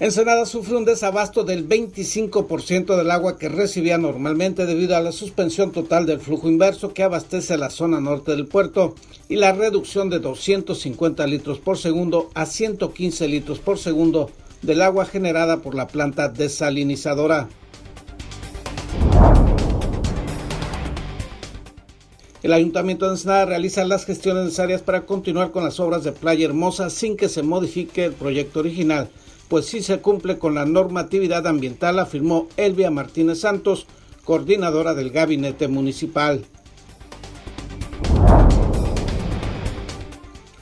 Ensenada sufre un desabasto del 25% del agua que recibía normalmente debido a la suspensión total del flujo inverso que abastece la zona norte del puerto y la reducción de 250 litros por segundo a 115 litros por segundo del agua generada por la planta desalinizadora. El Ayuntamiento de Ensenada realiza las gestiones necesarias para continuar con las obras de Playa Hermosa sin que se modifique el proyecto original pues sí se cumple con la normatividad ambiental, afirmó Elvia Martínez Santos, coordinadora del gabinete municipal.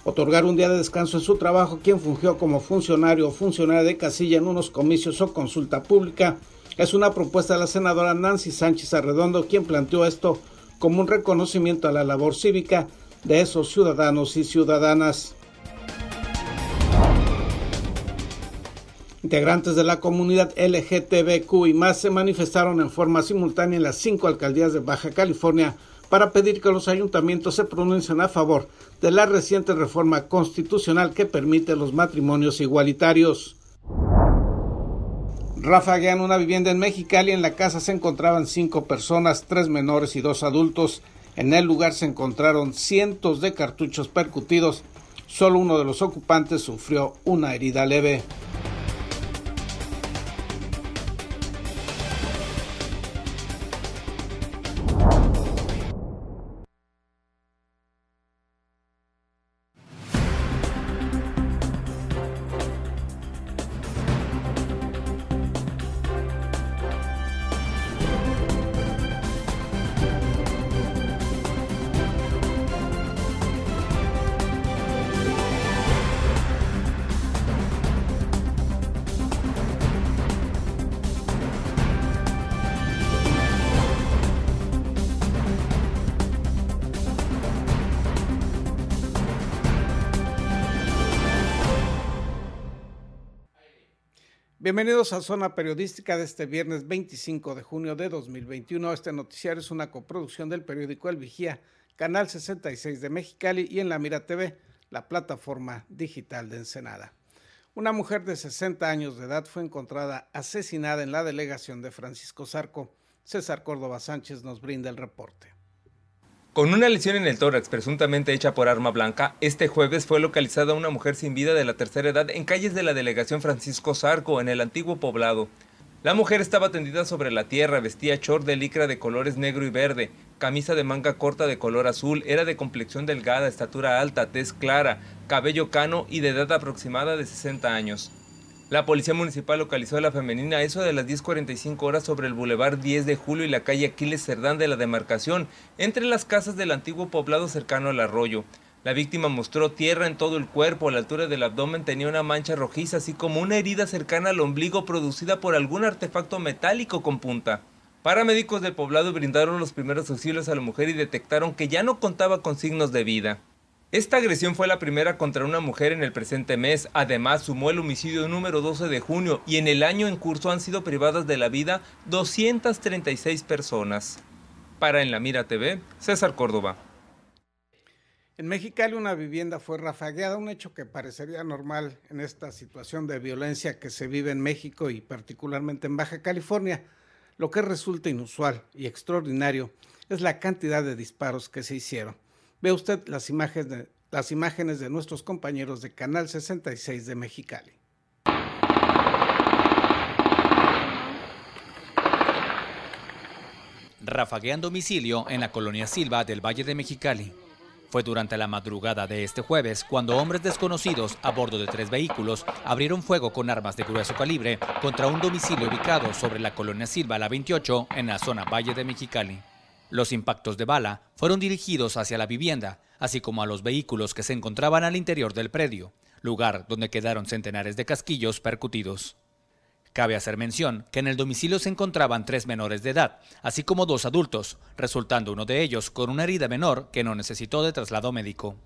Otorgar un día de descanso en su trabajo quien fungió como funcionario o funcionaria de casilla en unos comicios o consulta pública es una propuesta de la senadora Nancy Sánchez Arredondo, quien planteó esto como un reconocimiento a la labor cívica de esos ciudadanos y ciudadanas. Integrantes de la comunidad LGTBQ y más se manifestaron en forma simultánea en las cinco alcaldías de Baja California para pedir que los ayuntamientos se pronuncien a favor de la reciente reforma constitucional que permite los matrimonios igualitarios. Rafaguean una vivienda en Mexicali. En la casa se encontraban cinco personas, tres menores y dos adultos. En el lugar se encontraron cientos de cartuchos percutidos. Solo uno de los ocupantes sufrió una herida leve. Bienvenidos a Zona Periodística de este viernes 25 de junio de 2021. Este noticiario es una coproducción del periódico El Vigía, Canal 66 de Mexicali y en La Mira TV, la plataforma digital de Ensenada. Una mujer de 60 años de edad fue encontrada asesinada en la delegación de Francisco Zarco. César Córdoba Sánchez nos brinda el reporte. Con una lesión en el tórax presuntamente hecha por arma blanca, este jueves fue localizada una mujer sin vida de la tercera edad en calles de la delegación Francisco Zarco, en el antiguo poblado. La mujer estaba tendida sobre la tierra, vestía short de licra de colores negro y verde, camisa de manga corta de color azul, era de complexión delgada, estatura alta, tez clara, cabello cano y de edad aproximada de 60 años. La policía municipal localizó a la femenina eso de las 10.45 horas sobre el bulevar 10 de julio y la calle Aquiles Cerdán de la demarcación, entre las casas del antiguo poblado cercano al arroyo. La víctima mostró tierra en todo el cuerpo, a la altura del abdomen tenía una mancha rojiza, así como una herida cercana al ombligo producida por algún artefacto metálico con punta. Paramédicos del poblado brindaron los primeros auxilios a la mujer y detectaron que ya no contaba con signos de vida. Esta agresión fue la primera contra una mujer en el presente mes, además sumó el homicidio número 12 de junio y en el año en curso han sido privadas de la vida 236 personas. Para En la Mira TV, César Córdoba. En Mexicali una vivienda fue rafagueada, un hecho que parecería normal en esta situación de violencia que se vive en México y particularmente en Baja California. Lo que resulta inusual y extraordinario es la cantidad de disparos que se hicieron. Ve usted las imágenes, de, las imágenes de nuestros compañeros de Canal 66 de Mexicali. Rafaguean domicilio en la colonia Silva del Valle de Mexicali. Fue durante la madrugada de este jueves cuando hombres desconocidos a bordo de tres vehículos abrieron fuego con armas de grueso calibre contra un domicilio ubicado sobre la colonia Silva La 28 en la zona Valle de Mexicali. Los impactos de bala fueron dirigidos hacia la vivienda, así como a los vehículos que se encontraban al interior del predio, lugar donde quedaron centenares de casquillos percutidos. Cabe hacer mención que en el domicilio se encontraban tres menores de edad, así como dos adultos, resultando uno de ellos con una herida menor que no necesitó de traslado médico.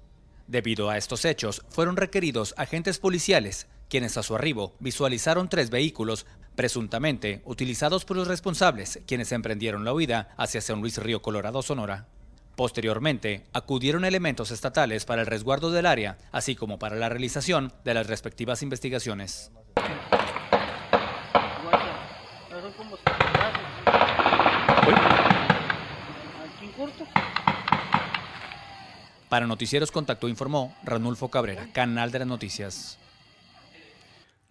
Debido a estos hechos, fueron requeridos agentes policiales, quienes a su arribo visualizaron tres vehículos presuntamente utilizados por los responsables, quienes emprendieron la huida hacia San Luis Río Colorado, Sonora. Posteriormente, acudieron elementos estatales para el resguardo del área, así como para la realización de las respectivas investigaciones. Para Noticieros Contacto informó Ranulfo Cabrera, Canal de las Noticias.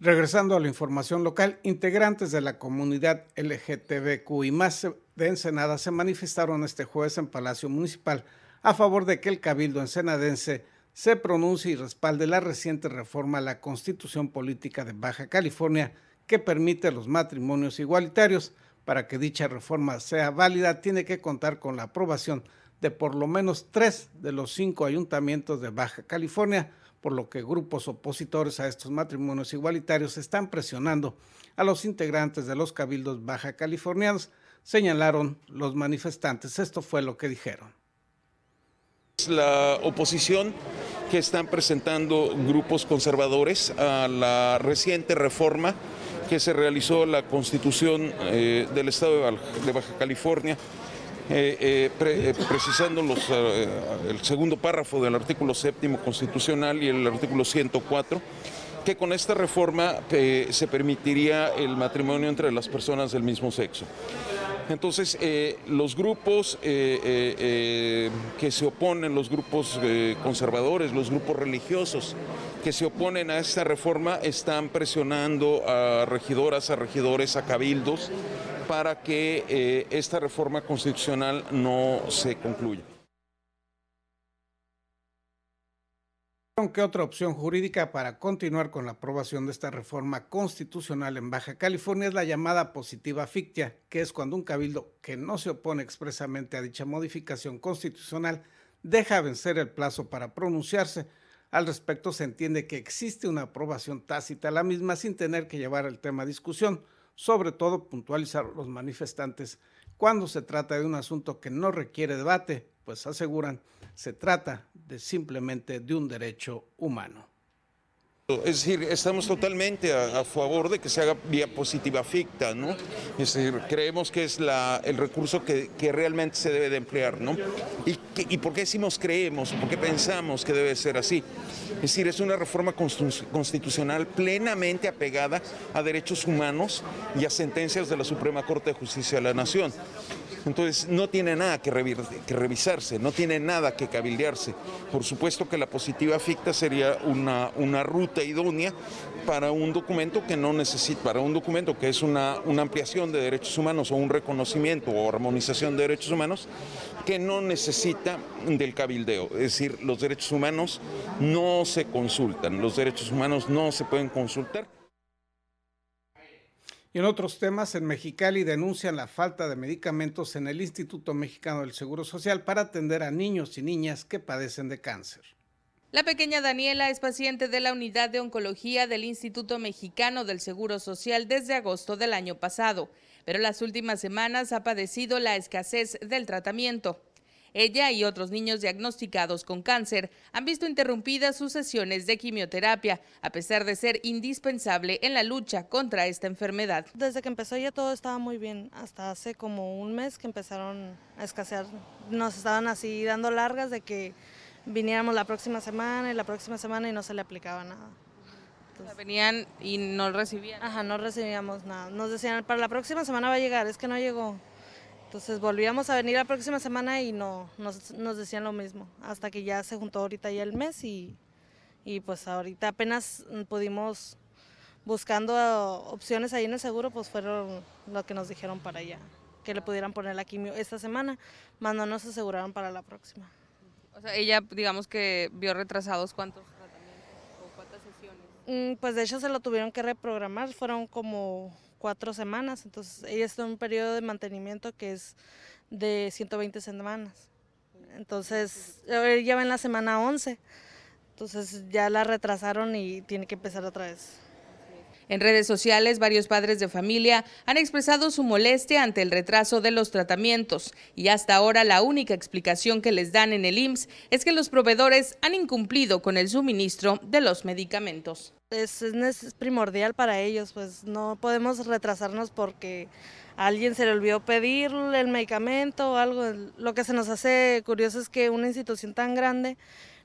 Regresando a la información local, integrantes de la comunidad LGTBQ y más de Ensenada se manifestaron este jueves en Palacio Municipal a favor de que el Cabildo ensenadense se pronuncie y respalde la reciente reforma a la Constitución Política de Baja California que permite los matrimonios igualitarios. Para que dicha reforma sea válida, tiene que contar con la aprobación de por lo menos tres de los cinco ayuntamientos de Baja California, por lo que grupos opositores a estos matrimonios igualitarios están presionando a los integrantes de los cabildos baja californianos, señalaron los manifestantes. Esto fue lo que dijeron. La oposición que están presentando grupos conservadores a la reciente reforma que se realizó la constitución eh, del estado de Baja California eh, eh, precisando los, el segundo párrafo del artículo séptimo constitucional y el artículo 104, que con esta reforma se permitiría el matrimonio entre las personas del mismo sexo. Entonces, eh, los grupos eh, eh, que se oponen, los grupos conservadores, los grupos religiosos que se oponen a esta reforma están presionando a regidoras, a regidores, a cabildos para que esta reforma constitucional no se concluya. ¿Qué otra opción jurídica para continuar con la aprobación de esta reforma constitucional en Baja California es la llamada positiva fictia, que es cuando un cabildo que no se opone expresamente a dicha modificación constitucional deja vencer el plazo para pronunciarse. Al respecto se entiende que existe una aprobación tácita a la misma sin tener que llevar el tema a discusión, sobre todo puntualizar los manifestantes cuando se trata de un asunto que no requiere debate, pues aseguran se trata de simplemente de un derecho humano. Es decir, estamos totalmente a, favor de que se haga vía positiva ficta, ¿no? Es decir, creemos que es el recurso que, realmente se debe de emplear, ¿no? ¿Y, ¿Y por qué decimos creemos? ¿Por qué pensamos que debe ser así? Es decir, es una reforma constitucional plenamente apegada a derechos humanos y a sentencias de la Suprema Corte de Justicia de la Nación. Entonces no tiene nada que, revisarse, no tiene nada que cabildearse. Por supuesto que la positiva ficta sería una, una ruta idónea para un documento que no necesita, para un documento que es una, una ampliación de derechos humanos o un reconocimiento o armonización de derechos humanos que no necesita del cabildeo. Es decir, los derechos humanos no se consultan, los derechos humanos no se pueden consultar. Y en otros temas, en Mexicali denuncian la falta de medicamentos en el Instituto Mexicano del Seguro Social para atender a niños y niñas que padecen de cáncer. La pequeña Daniela es paciente de la unidad de oncología del Instituto Mexicano del Seguro Social desde agosto del año pasado, pero las últimas semanas ha padecido la escasez del tratamiento. Ella y otros niños diagnosticados con cáncer han visto interrumpidas sus sesiones de quimioterapia, a pesar de ser indispensable en la lucha contra esta enfermedad. Desde que empezó ya todo estaba muy bien, hasta hace como un mes que empezaron a escasear. Nos estaban así dando largas de que viniéramos la próxima semana y la próxima semana y no se le aplicaba nada. venían y no recibían. Ajá, no recibíamos nada. Nos decían, para la próxima semana va a llegar, es que no llegó. Entonces volvíamos a venir la próxima semana y no nos, nos, decían lo mismo, hasta que ya se juntó ahorita ya el mes y, y pues ahorita apenas pudimos buscando opciones ahí en el seguro, pues fueron lo que nos dijeron para allá, que le pudieran poner la quimio esta semana, más no nos aseguraron para la próxima. O sea, ella digamos que vio retrasados cuántos tratamientos o cuántas sesiones. Mm, pues de hecho se lo tuvieron que reprogramar, fueron como cuatro semanas. Entonces, ella está en un periodo de mantenimiento que es de 120 semanas. Entonces, ella va en la semana 11. Entonces, ya la retrasaron y tiene que empezar otra vez. En redes sociales, varios padres de familia han expresado su molestia ante el retraso de los tratamientos y hasta ahora la única explicación que les dan en el IMSS es que los proveedores han incumplido con el suministro de los medicamentos. Es, primordial para ellos, pues no podemos retrasarnos porque a alguien se le olvidó pedir el medicamento o algo. Lo que se nos hace curioso es que una institución tan grande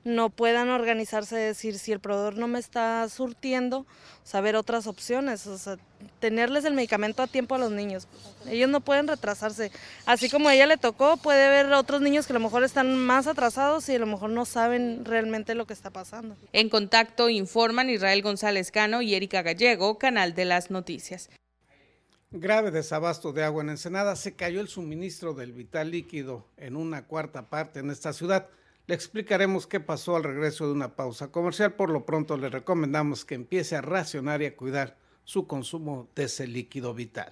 no puedan organizarse, decir, si el proveedor no me está surtiendo, saber otras opciones, o sea, tenerles el medicamento a tiempo a los niños. Ellos no pueden retrasarse. Así como a ella le tocó, puede haber otros niños que a lo mejor están más atrasados y a lo mejor no saben realmente lo que está pasando. En contacto informan Israel González Cano y Erika Gallego, Canal de las Noticias. Grave desabasto de agua en Ensenada, se cayó el suministro del vital líquido en una cuarta parte en esta ciudad. Le explicaremos qué pasó al regreso de una pausa comercial. Por lo pronto le recomendamos que empiece a racionar y a cuidar su consumo de ese líquido vital.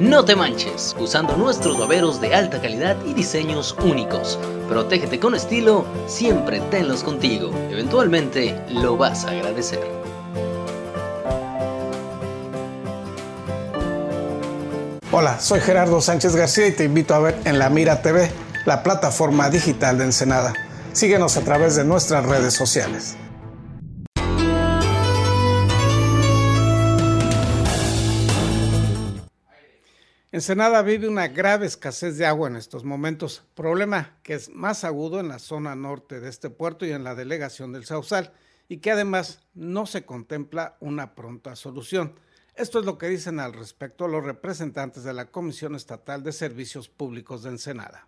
No te manches, usando nuestros baberos de alta calidad y diseños únicos. Protégete con estilo, siempre tenlos contigo. Eventualmente lo vas a agradecer. Hola, soy Gerardo Sánchez García y te invito a ver en La Mira TV, la plataforma digital de Ensenada. Síguenos a través de nuestras redes sociales. Ensenada vive una grave escasez de agua en estos momentos, problema que es más agudo en la zona norte de este puerto y en la delegación del Sausal, y que además no se contempla una pronta solución. Esto es lo que dicen al respecto los representantes de la Comisión Estatal de Servicios Públicos de Ensenada.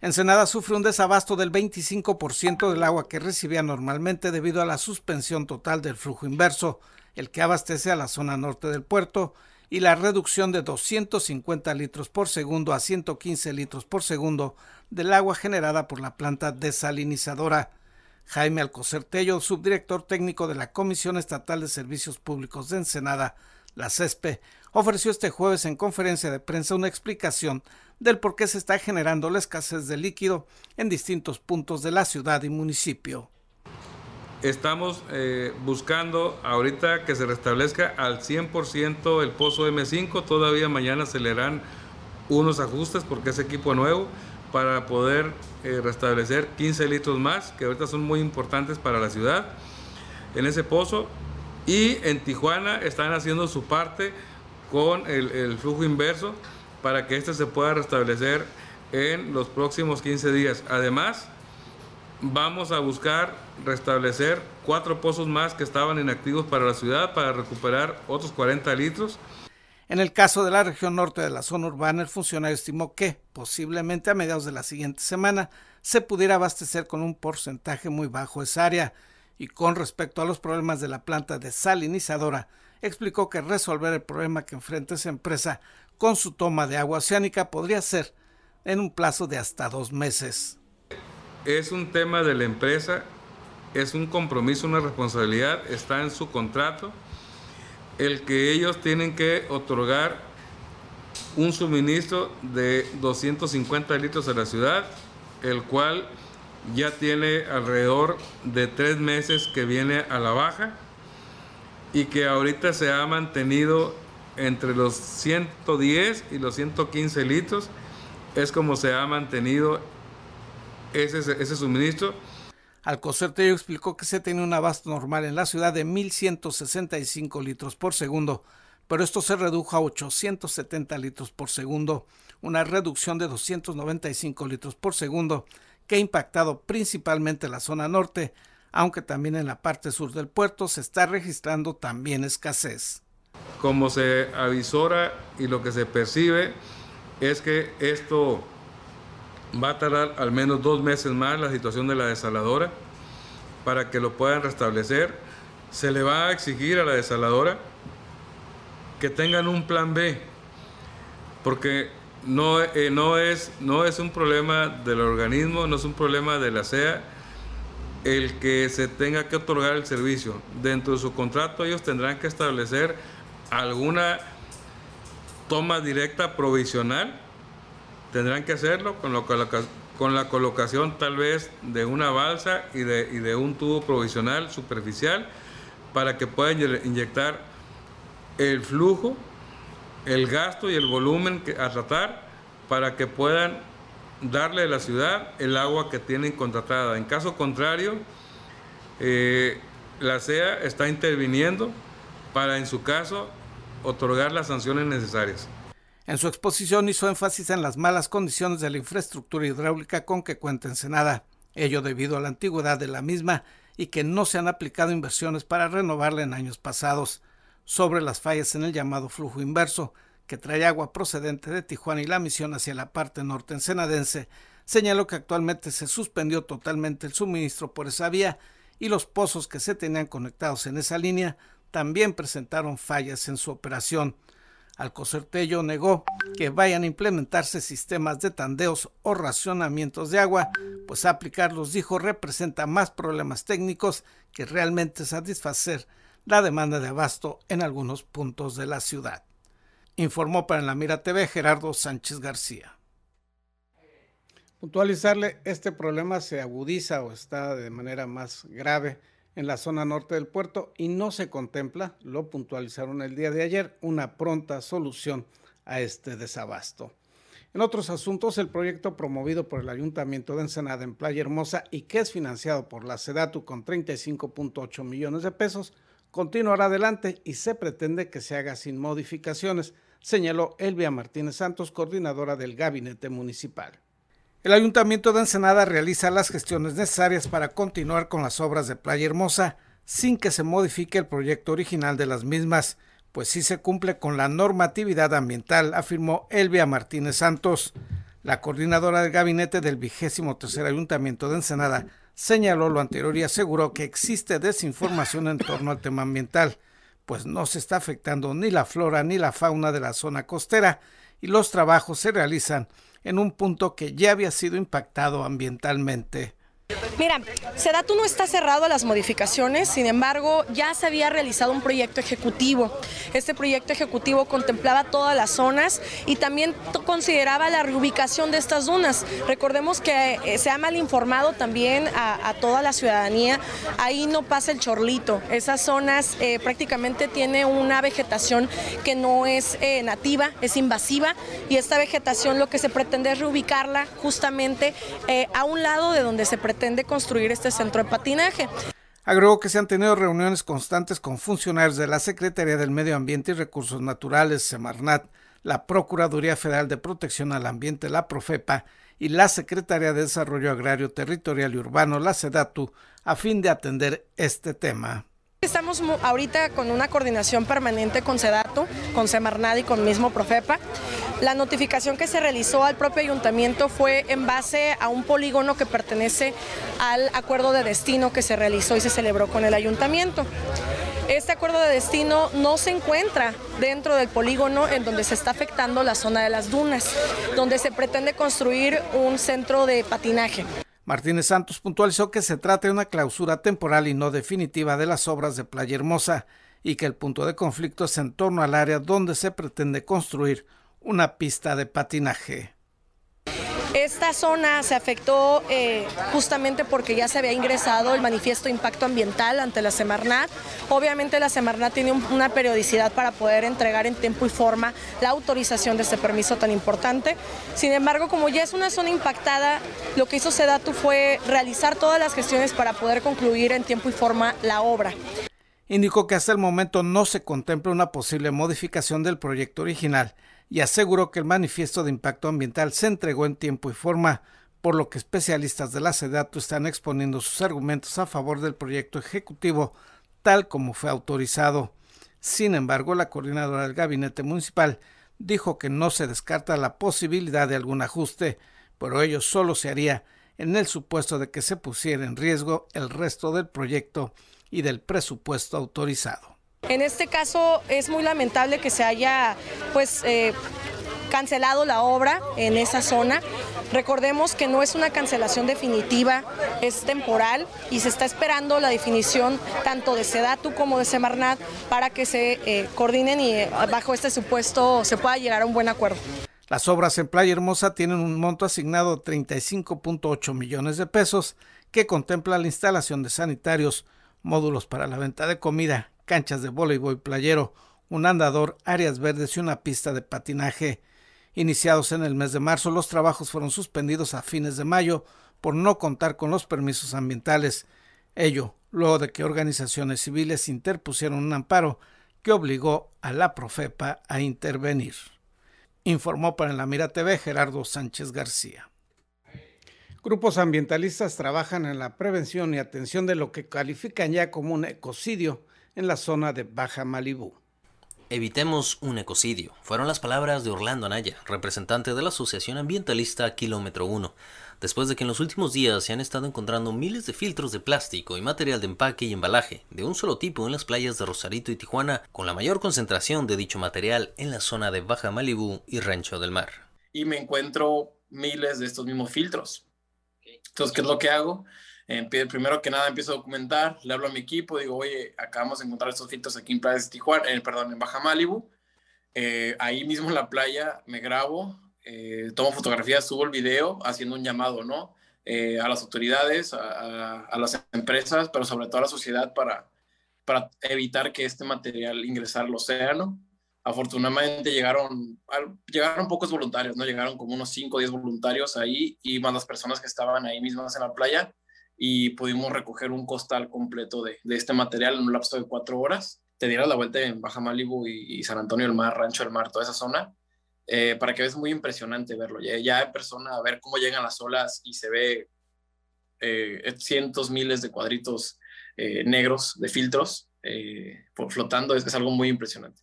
Ensenada sufre un desabasto del 25% del agua que recibía normalmente debido a la suspensión total del flujo inverso, el que abastece a la zona norte del puerto y la reducción de 250 litros por segundo a 115 litros por segundo del agua generada por la planta desalinizadora. Jaime Alcocer Tello, subdirector técnico de la Comisión Estatal de Servicios Públicos de Ensenada, la CESPE, ofreció este jueves en conferencia de prensa una explicación del por qué se está generando la escasez de líquido en distintos puntos de la ciudad y municipio estamos eh, buscando ahorita que se restablezca al 100% el pozo M5. Todavía mañana se le harán unos ajustes porque es equipo nuevo para poder eh, restablecer 15 litros más, que ahorita son muy importantes para la ciudad, en ese pozo. Y en Tijuana están haciendo su parte con el, el flujo inverso para que este se pueda restablecer en los próximos 15 días. Además, vamos a buscar restablecer cuatro pozos más que estaban inactivos para la ciudad para recuperar otros 40 litros. En el caso de la región norte de la zona urbana, el funcionario estimó que, posiblemente a mediados de la siguiente semana, se pudiera abastecer con un porcentaje muy bajo esa área. Y con respecto a los problemas de la planta desalinizadora, explicó que resolver el problema que enfrenta esa empresa con su toma de agua oceánica podría ser en un plazo de hasta dos meses es un tema de la empresa, es un compromiso, una responsabilidad, está en su contrato, el que ellos tienen que otorgar un suministro de 250 litros a la ciudad, el cual ya tiene alrededor de tres meses que viene a la baja y que ahorita se ha mantenido entre los 110 y los 115 litros, es como se ha mantenido ese, ese suministro. Alcocer Tello explicó que se tiene un abasto normal en la ciudad de 1.165 litros por segundo, pero esto se redujo a 870 litros por segundo, una reducción de 295 litros por segundo que ha impactado principalmente la zona norte, aunque también en la parte sur del puerto se está registrando también escasez. Como se avisora y lo que se percibe es que esto va a tardar al menos dos meses más la situación de la desaladora para que lo puedan restablecer. Se le va a exigir a la desaladora que tengan un plan B, porque no, eh, no, es, no es un problema del organismo, no es un problema de la CEA el que se tenga que otorgar el servicio. Dentro de su contrato ellos tendrán que establecer alguna toma directa provisional, tendrán que hacerlo con, con la colocación tal vez de una balsa y de, y de un tubo provisional superficial para que puedan inyectar el flujo, el gasto y el volumen a tratar para que puedan darle a la ciudad el agua que tienen contratada. En caso contrario, eh, la CEA está interviniendo para, en su caso, otorgar las sanciones necesarias. En su exposición hizo énfasis en las malas condiciones de la infraestructura hidráulica con que cuenta Ensenada, ello debido a la antigüedad de la misma y que no se han aplicado inversiones para renovarla en años pasados sobre las fallas en el llamado flujo inverso, que trae agua procedente de Tijuana y la misión hacia la parte norte ensenadense, señaló que actualmente se suspendió totalmente el suministro por esa vía y los pozos que se tenían conectados en esa línea también presentaron fallas en su operación. Alcocertello negó que vayan a implementarse sistemas de tandeos o racionamientos de agua, pues aplicarlos, dijo, representa más problemas técnicos que realmente satisfacer la demanda de abasto en algunos puntos de la ciudad. Informó para la Mira TV Gerardo Sánchez García. Puntualizarle, este problema se agudiza o está de manera más grave en la zona norte del puerto y no se contempla, lo puntualizaron el día de ayer, una pronta solución a este desabasto. En otros asuntos, el proyecto promovido por el Ayuntamiento de Ensenada en Playa Hermosa y que es financiado por la SEDATU con 35.8 millones de pesos, continuará adelante y se pretende que se haga sin modificaciones, señaló Elvia Martínez Santos, coordinadora del gabinete municipal. El Ayuntamiento de Ensenada realiza las gestiones necesarias para continuar con las obras de Playa Hermosa sin que se modifique el proyecto original de las mismas, pues sí se cumple con la normatividad ambiental, afirmó Elvia Martínez Santos. La coordinadora del gabinete del vigésimo tercer Ayuntamiento de Ensenada señaló lo anterior y aseguró que existe desinformación en torno al tema ambiental, pues no se está afectando ni la flora ni la fauna de la zona costera y los trabajos se realizan en un punto que ya había sido impactado ambientalmente. Mira, Sedatu no está cerrado a las modificaciones, sin embargo, ya se había realizado un proyecto ejecutivo. Este proyecto ejecutivo contemplaba todas las zonas y también consideraba la reubicación de estas dunas. Recordemos que eh, se ha mal informado también a, toda la ciudadanía. Ahí no pasa el chorlito. Esas zonas eh, prácticamente tiene una vegetación que no es eh, nativa, es invasiva y esta vegetación lo que se pretende es reubicarla justamente a un lado de donde se pretende pretende construir este centro de patinaje. Agregó que se han tenido reuniones constantes con funcionarios de la Secretaría del Medio Ambiente y Recursos Naturales, Semarnat, la Procuraduría Federal de Protección al Ambiente, la Profepa, y la Secretaría de Desarrollo Agrario Territorial y Urbano, la SEDATU, a fin de atender este tema. Estamos ahorita con una coordinación permanente con SEDATU, con Semarnat y con mismo Profepa. La notificación que se realizó al propio ayuntamiento fue en base a un polígono que pertenece al acuerdo de destino que se realizó y se celebró con el ayuntamiento. Este acuerdo de destino no se encuentra dentro del polígono en donde se está afectando la zona de las dunas, donde se pretende construir un centro de patinaje. Martínez Santos puntualizó que se trata de una clausura temporal y no definitiva de las obras de Playa Hermosa y que el punto de conflicto es en torno al área donde se pretende construir una pista de patinaje. Esta zona se afectó eh, justamente porque ya se había ingresado el manifiesto impacto ambiental ante la Semarnat. Obviamente la Semarnat tiene una periodicidad para poder entregar en tiempo y forma la autorización de este permiso tan importante. Sin embargo, como ya es una zona impactada, lo que hizo Sedatu fue realizar todas las gestiones para poder concluir en tiempo y forma la obra. Indicó que hasta el momento no se contempla una posible modificación del proyecto original y aseguró que el manifiesto de impacto ambiental se entregó en tiempo y forma, por lo que especialistas de la SEDATU están exponiendo sus argumentos a favor del proyecto ejecutivo tal como fue autorizado. Sin embargo, la coordinadora del gabinete municipal dijo que no se descarta la posibilidad de algún ajuste, pero ello solo se haría en el supuesto de que se pusiera en riesgo el resto del proyecto y del presupuesto autorizado. En este caso es muy lamentable que se haya pues eh, cancelado la obra en esa zona. Recordemos que no es una cancelación definitiva, es temporal y se está esperando la definición tanto de Sedatu como de Semarnat para que se eh, coordinen y eh, bajo este supuesto se pueda llegar a un buen acuerdo. Las obras en Playa Hermosa tienen un monto asignado de 35.8 millones de pesos que contempla la instalación de sanitarios, módulos para la venta de comida, canchas de voleibol playero, un andador, áreas verdes y una pista de patinaje. Iniciados en el mes de marzo, los trabajos fueron suspendidos a fines de mayo por no contar con los permisos ambientales. Ello luego de que organizaciones civiles interpusieron un amparo que obligó a la Profepa a intervenir. Informó para la Mira TV Gerardo Sánchez García. Grupos ambientalistas trabajan en la prevención y atención de lo que califican ya como un ecocidio en la zona de Baja Malibú. Evitemos un ecocidio, fueron las palabras de Orlando Anaya, representante de la Asociación Ambientalista Kilómetro 1, después de que en los últimos días se han estado encontrando miles de filtros de plástico y material de empaque y embalaje de un solo tipo en las playas de Rosarito y Tijuana, con la mayor concentración de dicho material en la zona de Baja Malibú y Rancho del Mar. Y me encuentro miles de estos mismos filtros. Entonces, ¿qué es lo que hago? Primero que nada empiezo a documentar, le hablo a mi equipo, digo, oye, acabamos de encontrar estos filtros aquí en Playa de Tijuana, eh, perdón, en Baja Malibu. Eh, ahí mismo en la playa me grabo, eh, tomo fotografías, subo el video haciendo un llamado, ¿no? a las autoridades, a, a, las empresas, pero sobre todo a la sociedad para, para evitar que este material ingresara al océano. Afortunadamente llegaron, llegaron pocos voluntarios, ¿no? Llegaron como unos 5 o 10 voluntarios ahí y más las personas que estaban ahí mismas en la playa y pudimos recoger un costal completo de, de este material en un lapso de cuatro horas. Te dieras la vuelta en Baja Malibu y, San Antonio del Mar, Rancho del Mar, toda esa zona, eh, para que veas muy impresionante verlo. Ya, ya en persona, ver cómo llegan las olas y se ve eh, cientos, miles de cuadritos eh, negros de filtros flotando, es algo muy impresionante.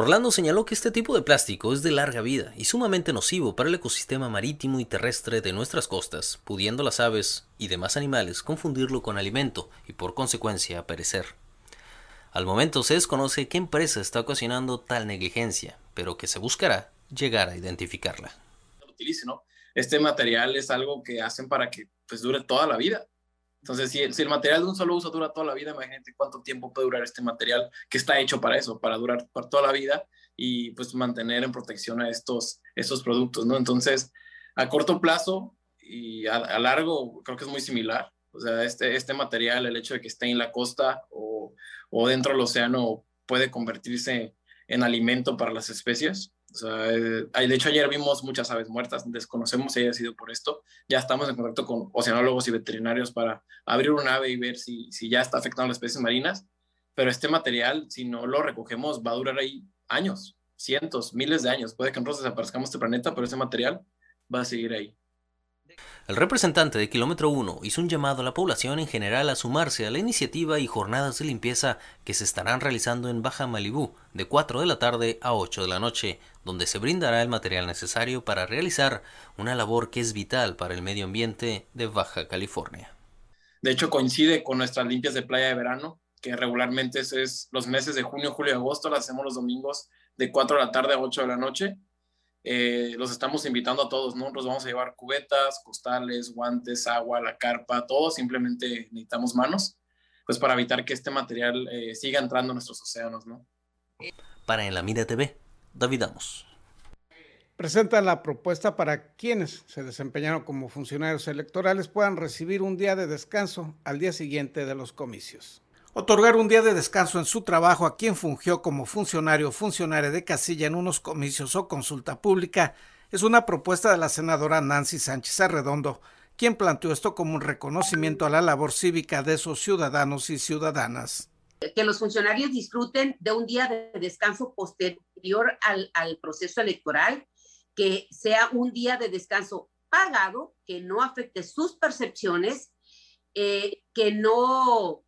Orlando señaló que este tipo de plástico es de larga vida y sumamente nocivo para el ecosistema marítimo y terrestre de nuestras costas, pudiendo las aves y demás animales confundirlo con alimento y por consecuencia perecer. Al momento se desconoce qué empresa está ocasionando tal negligencia, pero que se buscará llegar a identificarla. Este material es algo que hacen para que pues, dure toda la vida. Entonces, si, el material de un solo uso dura toda la vida, imagínate cuánto tiempo puede durar este material que está hecho para eso, para durar por toda la vida y pues mantener en protección a estos, estos productos, ¿no? Entonces, a corto plazo y a, largo, creo que es muy similar. O sea, este, este material, el hecho de que esté en la costa o, o dentro del océano, puede convertirse en alimento para las especies o eh, de hecho ayer vimos muchas aves muertas, desconocemos si haya sido por esto. Ya estamos en contacto con oceanólogos y veterinarios para abrir un ave y ver si, si ya está afectando a las especies marinas. Pero este material, si no lo recogemos, va a durar ahí años, cientos, miles de años. Puede que nosotros desaparezcamos este planeta, pero ese material va a seguir ahí. El representante de Kilómetro 1 hizo un llamado a la población en general a sumarse a la iniciativa y jornadas de limpieza que se estarán realizando en Baja Malibú de 4 de la tarde a 8 de la noche, donde se brindará el material necesario para realizar una labor que es vital para el medio ambiente de Baja California. De hecho, coincide con nuestras limpias de playa de verano, que regularmente es, los meses de junio, julio y agosto, las hacemos los domingos de 4 de la tarde a 8 de la noche eh, los estamos invitando a todos, ¿no? Nos vamos a llevar cubetas, costales, guantes, agua, la carpa, todo, simplemente necesitamos manos, pues para evitar que este material eh, siga entrando a nuestros océanos, ¿no? Para En la Mira TV, David Amos. Presentan la propuesta para quienes se desempeñaron como funcionarios electorales puedan recibir un día de descanso al día siguiente de los comicios. Otorgar un día de descanso en su trabajo a quien fungió como funcionario o funcionaria de casilla en unos comicios o consulta pública es una propuesta de la senadora Nancy Sánchez Arredondo, quien planteó esto como un reconocimiento a la labor cívica de esos ciudadanos y ciudadanas. Que los funcionarios disfruten de un día de descanso posterior al, proceso electoral, que sea un día de descanso pagado, que no afecte sus percepciones, eh, que no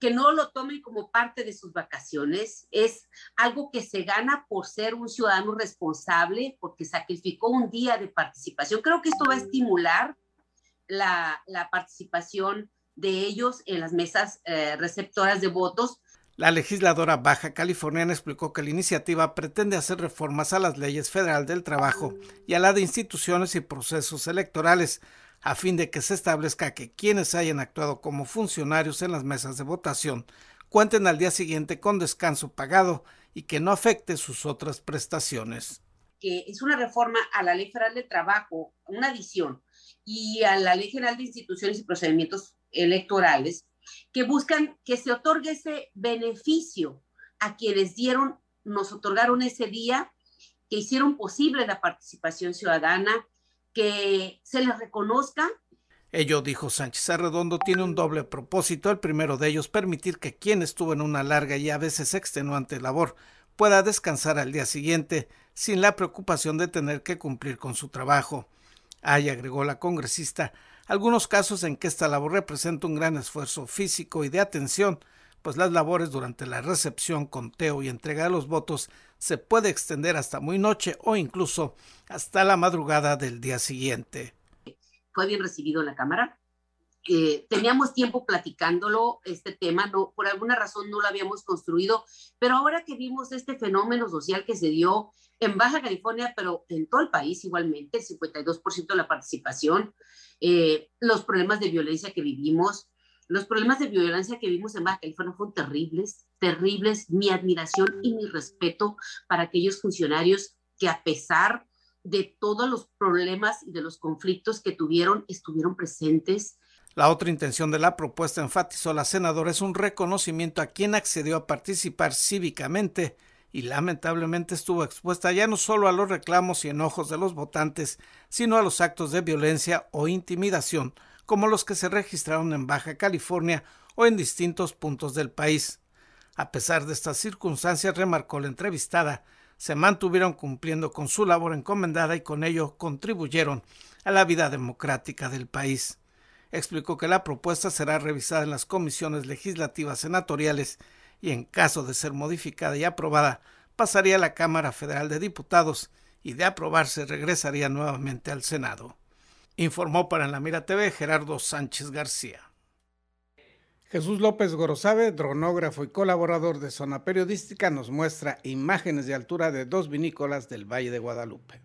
que no lo tomen como parte de sus vacaciones, es algo que se gana por ser un ciudadano responsable, porque sacrificó un día de participación. Creo que esto va a estimular la, participación de ellos en las mesas eh, receptoras de votos. La legisladora baja californiana explicó que la iniciativa pretende hacer reformas a las leyes federal del trabajo y a la de instituciones y procesos electorales, a fin de que se establezca que quienes hayan actuado como funcionarios en las mesas de votación cuenten al día siguiente con descanso pagado y que no afecte sus otras prestaciones. Que es una reforma a la Ley Federal de Trabajo, una adición, y a la Ley General de Instituciones y Procedimientos Electorales, que buscan que se otorgue ese beneficio a quienes dieron, nos otorgaron ese día, que hicieron posible la participación ciudadana, que se les reconozca. Ello, dijo Sánchez Arredondo, tiene un doble propósito. El primero de ellos, permitir que quien estuvo en una larga y a veces extenuante labor pueda descansar al día siguiente sin la preocupación de tener que cumplir con su trabajo. Hay, agregó la congresista, algunos casos en que esta labor representa un gran esfuerzo físico y de atención, pues las labores durante la recepción, conteo y entrega de los votos se puede extender hasta muy noche o incluso hasta la madrugada del día siguiente. Fue bien recibido en la Cámara. Eh, teníamos tiempo platicándolo, este tema, no, por alguna razón no lo habíamos construido, pero ahora que vimos este fenómeno social que se dio en Baja California, pero en todo el país igualmente, el 52% de la participación, eh, los problemas de violencia que vivimos, los problemas de violencia que vimos en Baja California fueron terribles, terribles. Mi admiración y mi respeto para aquellos funcionarios que a pesar de todos los problemas y de los conflictos que tuvieron, estuvieron presentes. La otra intención de la propuesta, enfatizó la senadora, es un reconocimiento a quien accedió a participar cívicamente y lamentablemente estuvo expuesta ya no solo a los reclamos y enojos de los votantes, sino a los actos de violencia o intimidación como los que se registraron en Baja California o en distintos puntos del país. A pesar de estas circunstancias, remarcó la entrevistada, se mantuvieron cumpliendo con su labor encomendada y con ello contribuyeron a la vida democrática del país. Explicó que la propuesta será revisada en las comisiones legislativas senatoriales y en caso de ser modificada y aprobada, pasaría a la Cámara Federal de Diputados y de aprobarse regresaría nuevamente al Senado. Informó para la Mira TV Gerardo Sánchez García. Jesús López Gorosabe, dronógrafo y colaborador de Zona Periodística, nos muestra imágenes de altura de dos vinícolas del Valle de Guadalupe.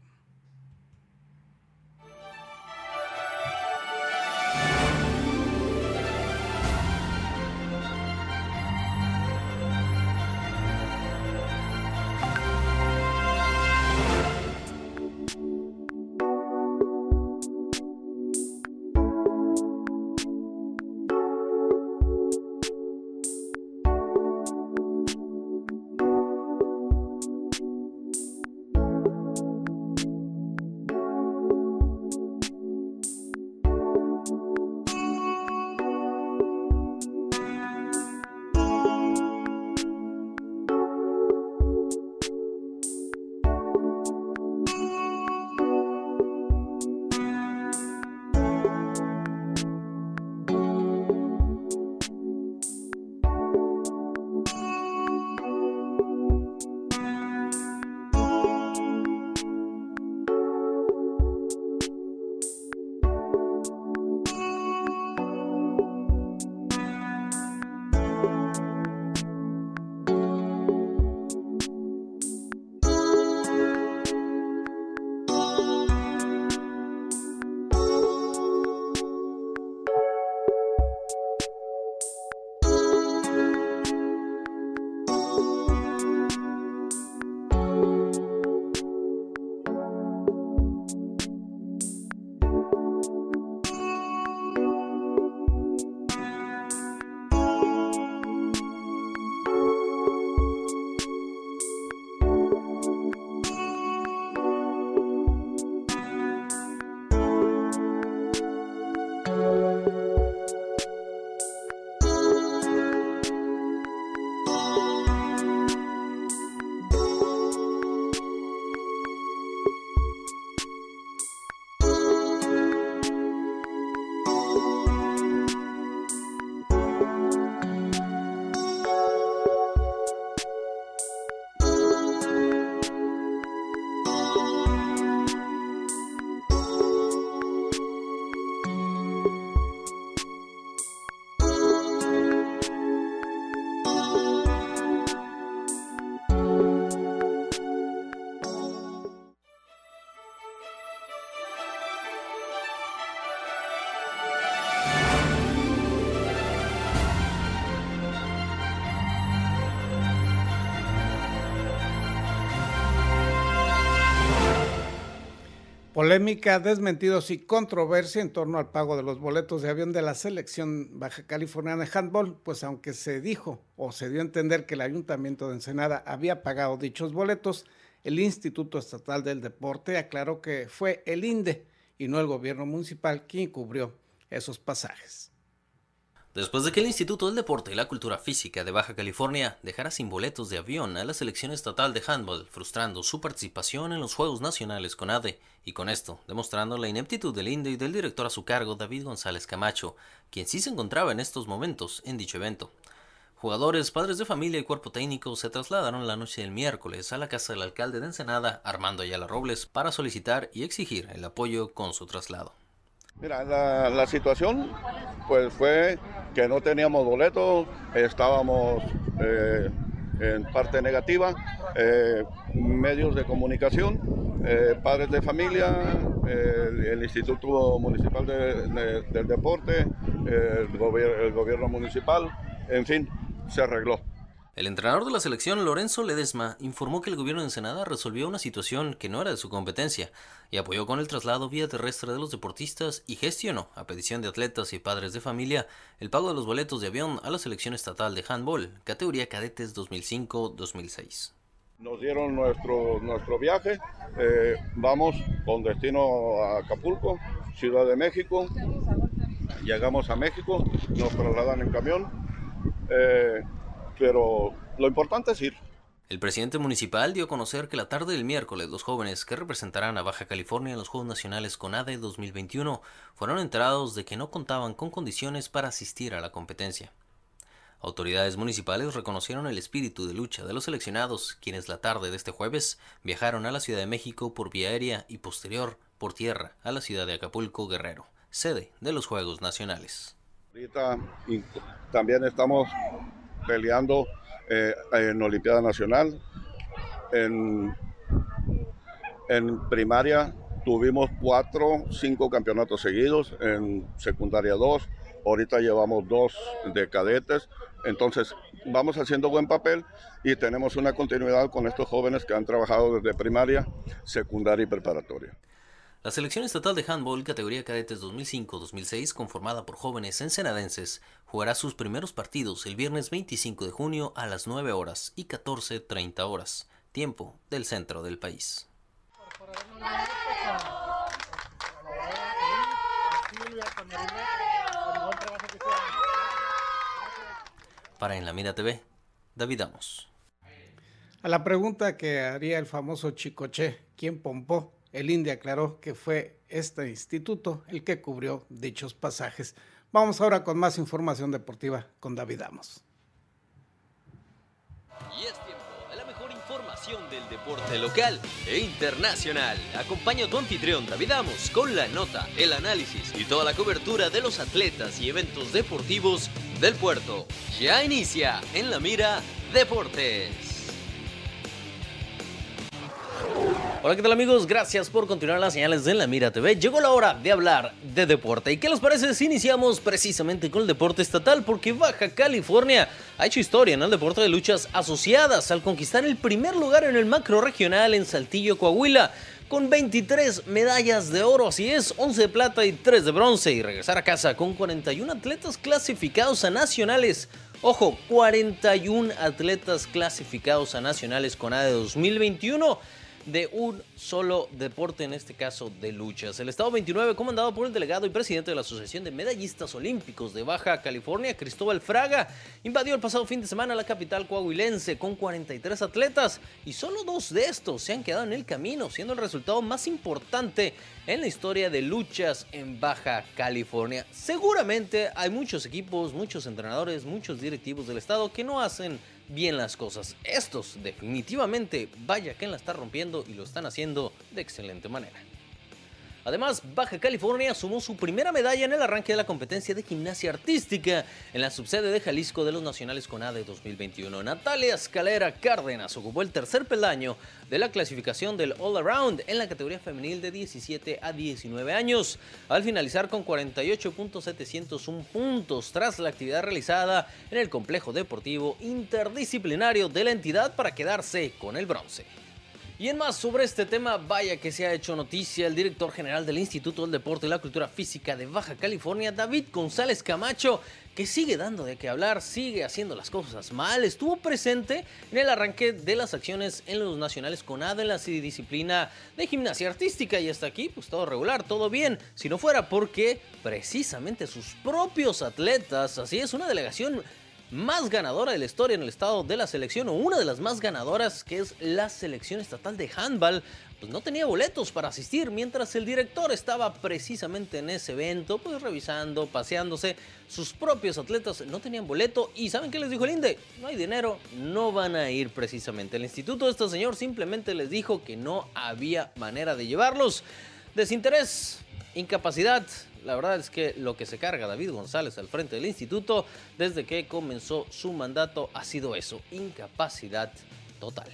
Polémica, desmentidos y controversia en torno al pago de los boletos de avión de la selección baja californiana de handball, pues aunque se dijo o se dio a entender que el ayuntamiento de Ensenada había pagado dichos boletos, el Instituto Estatal del Deporte aclaró que fue el INDE y no el gobierno municipal quien cubrió esos pasajes. Después de que el Instituto del Deporte y la Cultura Física de Baja California dejara sin boletos de avión a la selección estatal de handball, frustrando su participación en los Juegos Nacionales con ADE, y con esto demostrando la ineptitud del INDE y del director a su cargo, David González Camacho, quien sí se encontraba en estos momentos en dicho evento. Jugadores, padres de familia y cuerpo técnico se trasladaron la noche del miércoles a la casa del alcalde de Ensenada, Armando Ayala Robles, para solicitar y exigir el apoyo con su traslado. Mira, la, situación pues fue que no teníamos boletos, estábamos eh, en parte negativa, eh, medios de comunicación, eh, padres de familia, el Instituto Municipal del Deporte, el gobierno municipal, en fin, se arregló. El entrenador de la selección, Lorenzo Ledesma, informó que el gobierno de Ensenada resolvió una situación que no era de su competencia y apoyó con el traslado vía terrestre de los deportistas y gestionó, a petición de atletas y padres de familia, el pago de los boletos de avión a la selección estatal de handball, categoría cadetes 2005-2006. Nos dieron nuestro, nuestro viaje, eh, vamos con destino a Acapulco, Ciudad de México, llegamos a México, nos trasladan en camión. Eh, pero lo importante es ir. El presidente municipal dio a conocer que la tarde del miércoles los jóvenes que representarán a Baja California en los Juegos Nacionales CONADE 2021 fueron enterados de que no contaban con condiciones para asistir a la competencia. Autoridades municipales reconocieron el espíritu de lucha de los seleccionados, quienes la tarde de este jueves viajaron a la Ciudad de México por vía aérea y posterior por tierra a la ciudad de Acapulco Guerrero, sede de los Juegos Nacionales. Ahorita también estamos peleando eh, en Olimpiada Nacional. En, en primaria tuvimos cuatro, cinco campeonatos seguidos, en secundaria dos, ahorita llevamos dos de cadetes, entonces vamos haciendo buen papel y tenemos una continuidad con estos jóvenes que han trabajado desde primaria, secundaria y preparatoria. La selección estatal de handball categoría cadetes 2005-2006, conformada por jóvenes ensenadenses, jugará sus primeros partidos el viernes 25 de junio a las 9 horas y 14.30 horas, tiempo del centro del país. Para En la Mira TV, David Amos. A la pregunta que haría el famoso Chicoche, ¿quién pompó? El INDE aclaró que fue este instituto el que cubrió dichos pasajes. Vamos ahora con más información deportiva con David Amos. Y es tiempo de la mejor información del deporte local e internacional. Acompaña a tu anfitrión David Amos con la nota, el análisis y toda la cobertura de los atletas y eventos deportivos del puerto. Ya inicia en la mira Deportes. Hola, ¿qué tal amigos? Gracias por continuar las señales de La Mira TV. Llegó la hora de hablar de deporte. ¿Y qué les parece si iniciamos precisamente con el deporte estatal? Porque Baja California ha hecho historia en el deporte de luchas asociadas al conquistar el primer lugar en el macro regional en Saltillo, Coahuila con 23 medallas de oro, así es, 11 de plata y 3 de bronce, y regresar a casa con 41 atletas clasificados a nacionales. Ojo, 41 atletas clasificados a nacionales con ADE 2021 de un solo deporte, en este caso de luchas. El Estado 29, comandado por el delegado y presidente de la Asociación de Medallistas Olímpicos de Baja California, Cristóbal Fraga, invadió el pasado fin de semana la capital coahuilense con 43 atletas y solo dos de estos se han quedado en el camino, siendo el resultado más importante en la historia de luchas en Baja California. Seguramente hay muchos equipos, muchos entrenadores, muchos directivos del Estado que no hacen bien las cosas. Estos definitivamente, vaya que la está rompiendo y lo están haciendo de excelente manera. Además, Baja California sumó su primera medalla en el arranque de la competencia de gimnasia artística en la subsede de Jalisco de los Nacionales CONADE 2021. Natalia Escalera Cárdenas ocupó el tercer peldaño de la clasificación del All Around en la categoría femenil de 17 a 19 años, al finalizar con 48.701 puntos tras la actividad realizada en el complejo deportivo interdisciplinario de la entidad para quedarse con el bronce. Y en más sobre este tema, vaya que se ha hecho noticia el director general del Instituto del Deporte y la Cultura Física de Baja California, David González Camacho, que sigue dando de qué hablar, sigue haciendo las cosas mal. Estuvo presente en el arranque de las acciones en los nacionales con Adelas y disciplina de gimnasia artística y hasta aquí, pues todo regular, todo bien. Si no fuera porque precisamente sus propios atletas, así es, una delegación más ganadora de la historia en el estado de la selección, o una de las más ganadoras, que es la selección estatal de handball, pues no tenía boletos para asistir, mientras el director estaba precisamente en ese evento, pues revisando, paseándose. Sus propios atletas no tenían boleto y ¿saben qué les dijo el INDE? No hay dinero, no van a ir precisamente. El instituto de este señor simplemente les dijo que no había manera de llevarlos. Desinterés, incapacidad, la verdad es que lo que se carga David González al frente del instituto desde que comenzó su mandato ha sido eso, incapacidad total.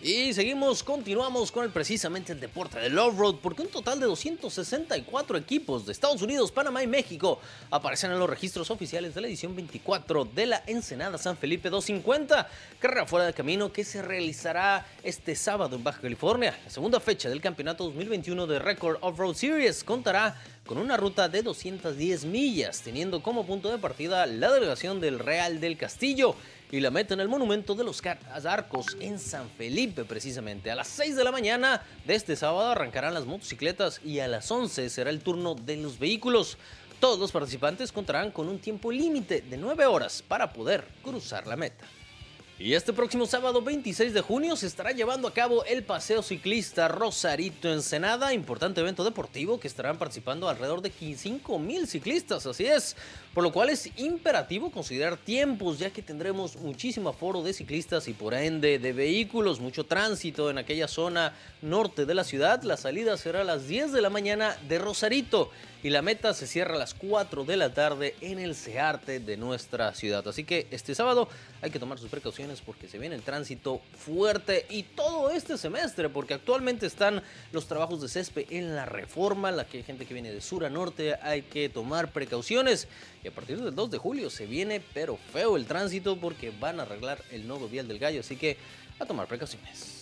Y seguimos, continuamos con el precisamente el deporte del off-road, porque un total de 264 equipos de Estados Unidos, Panamá y México aparecen en los registros oficiales de la edición 24 de la Ensenada San Felipe 250, carrera fuera de camino que se realizará este sábado en Baja California. La segunda fecha del campeonato 2021 de Record Off-Road Series contará con una ruta de 210 millas, teniendo como punto de partida la delegación del Real del Castillo y la meta en el monumento de los Arcos en San Felipe precisamente. A las 6 de la mañana de este sábado arrancarán las motocicletas y a las 11 será el turno de los vehículos. Todos los participantes contarán con un tiempo límite de 9 horas para poder cruzar la meta. Y este próximo sábado 26 de junio se estará llevando a cabo el Paseo Ciclista Rosarito Ensenada, importante evento deportivo que estarán participando alrededor de 5 mil ciclistas, así es, por lo cual es imperativo considerar tiempos ya que tendremos muchísimo aforo de ciclistas y por ende de vehículos, mucho tránsito en aquella zona norte de la ciudad. La salida será a las 10 de la mañana de Rosarito y la meta se cierra a las 4 de la tarde en el Cearte de nuestra ciudad. Así que este sábado hay que tomar sus precauciones porque se viene el tránsito fuerte y todo este semestre porque actualmente están los trabajos de césped en la reforma, la que hay gente que viene de sur a norte, hay que tomar precauciones y a partir del 2 de julio se viene pero feo el tránsito porque van a arreglar el nodo vial del gallo, así que a tomar precauciones.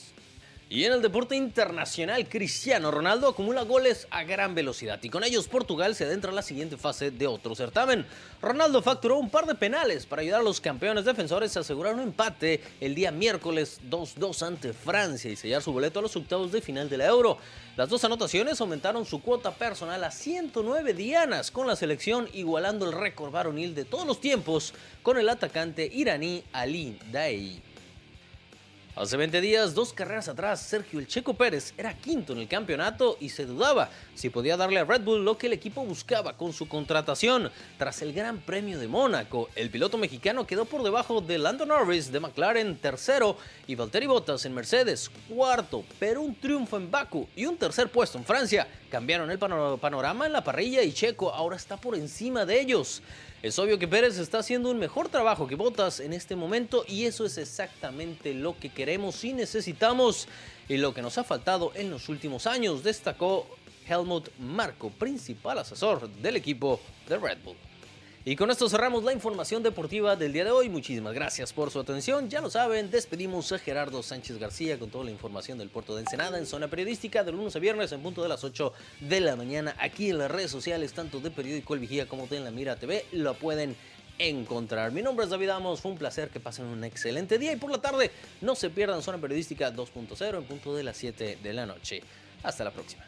Y en el deporte internacional, Cristiano Ronaldo acumula goles a gran velocidad y con ellos Portugal se adentra a la siguiente fase de otro certamen. Ronaldo facturó un par de penales para ayudar a los campeones defensores a asegurar un empate el día miércoles 2-2 ante Francia y sellar su boleto a los octavos de final de la Euro. Las dos anotaciones aumentaron su cuota personal a 109 dianas con la selección igualando el récord varonil de todos los tiempos con el atacante iraní Ali Daei. Hace 20 días, dos carreras atrás, Sergio El Checo Pérez era quinto en el campeonato y se dudaba si podía darle a Red Bull lo que el equipo buscaba con su contratación. Tras el Gran Premio de Mónaco, el piloto mexicano quedó por debajo de Lando Norris de McLaren tercero y Valtteri Bottas en Mercedes cuarto, pero un triunfo en Baku y un tercer puesto en Francia cambiaron el panorama en la parrilla y Checo ahora está por encima de ellos. Es obvio que Pérez está haciendo un mejor trabajo que Bottas en este momento y eso es exactamente lo que queremos y necesitamos y lo que nos ha faltado en los últimos años, destacó Helmut Marco, principal asesor del equipo de Red Bull. Y con esto cerramos la información deportiva del día de hoy. Muchísimas gracias por su atención. Ya lo saben, despedimos a Gerardo Sánchez García con toda la información del puerto de Ensenada en zona periodística de lunes a viernes en punto de las 8 de la mañana aquí en las redes sociales, tanto de Periódico El Vigía como de La Mira TV. Lo pueden encontrar. Mi nombre es David Amos, fue un placer que pasen un excelente día y por la tarde no se pierdan Zona Periodística 2.0 en punto de las 7 de la noche. Hasta la próxima.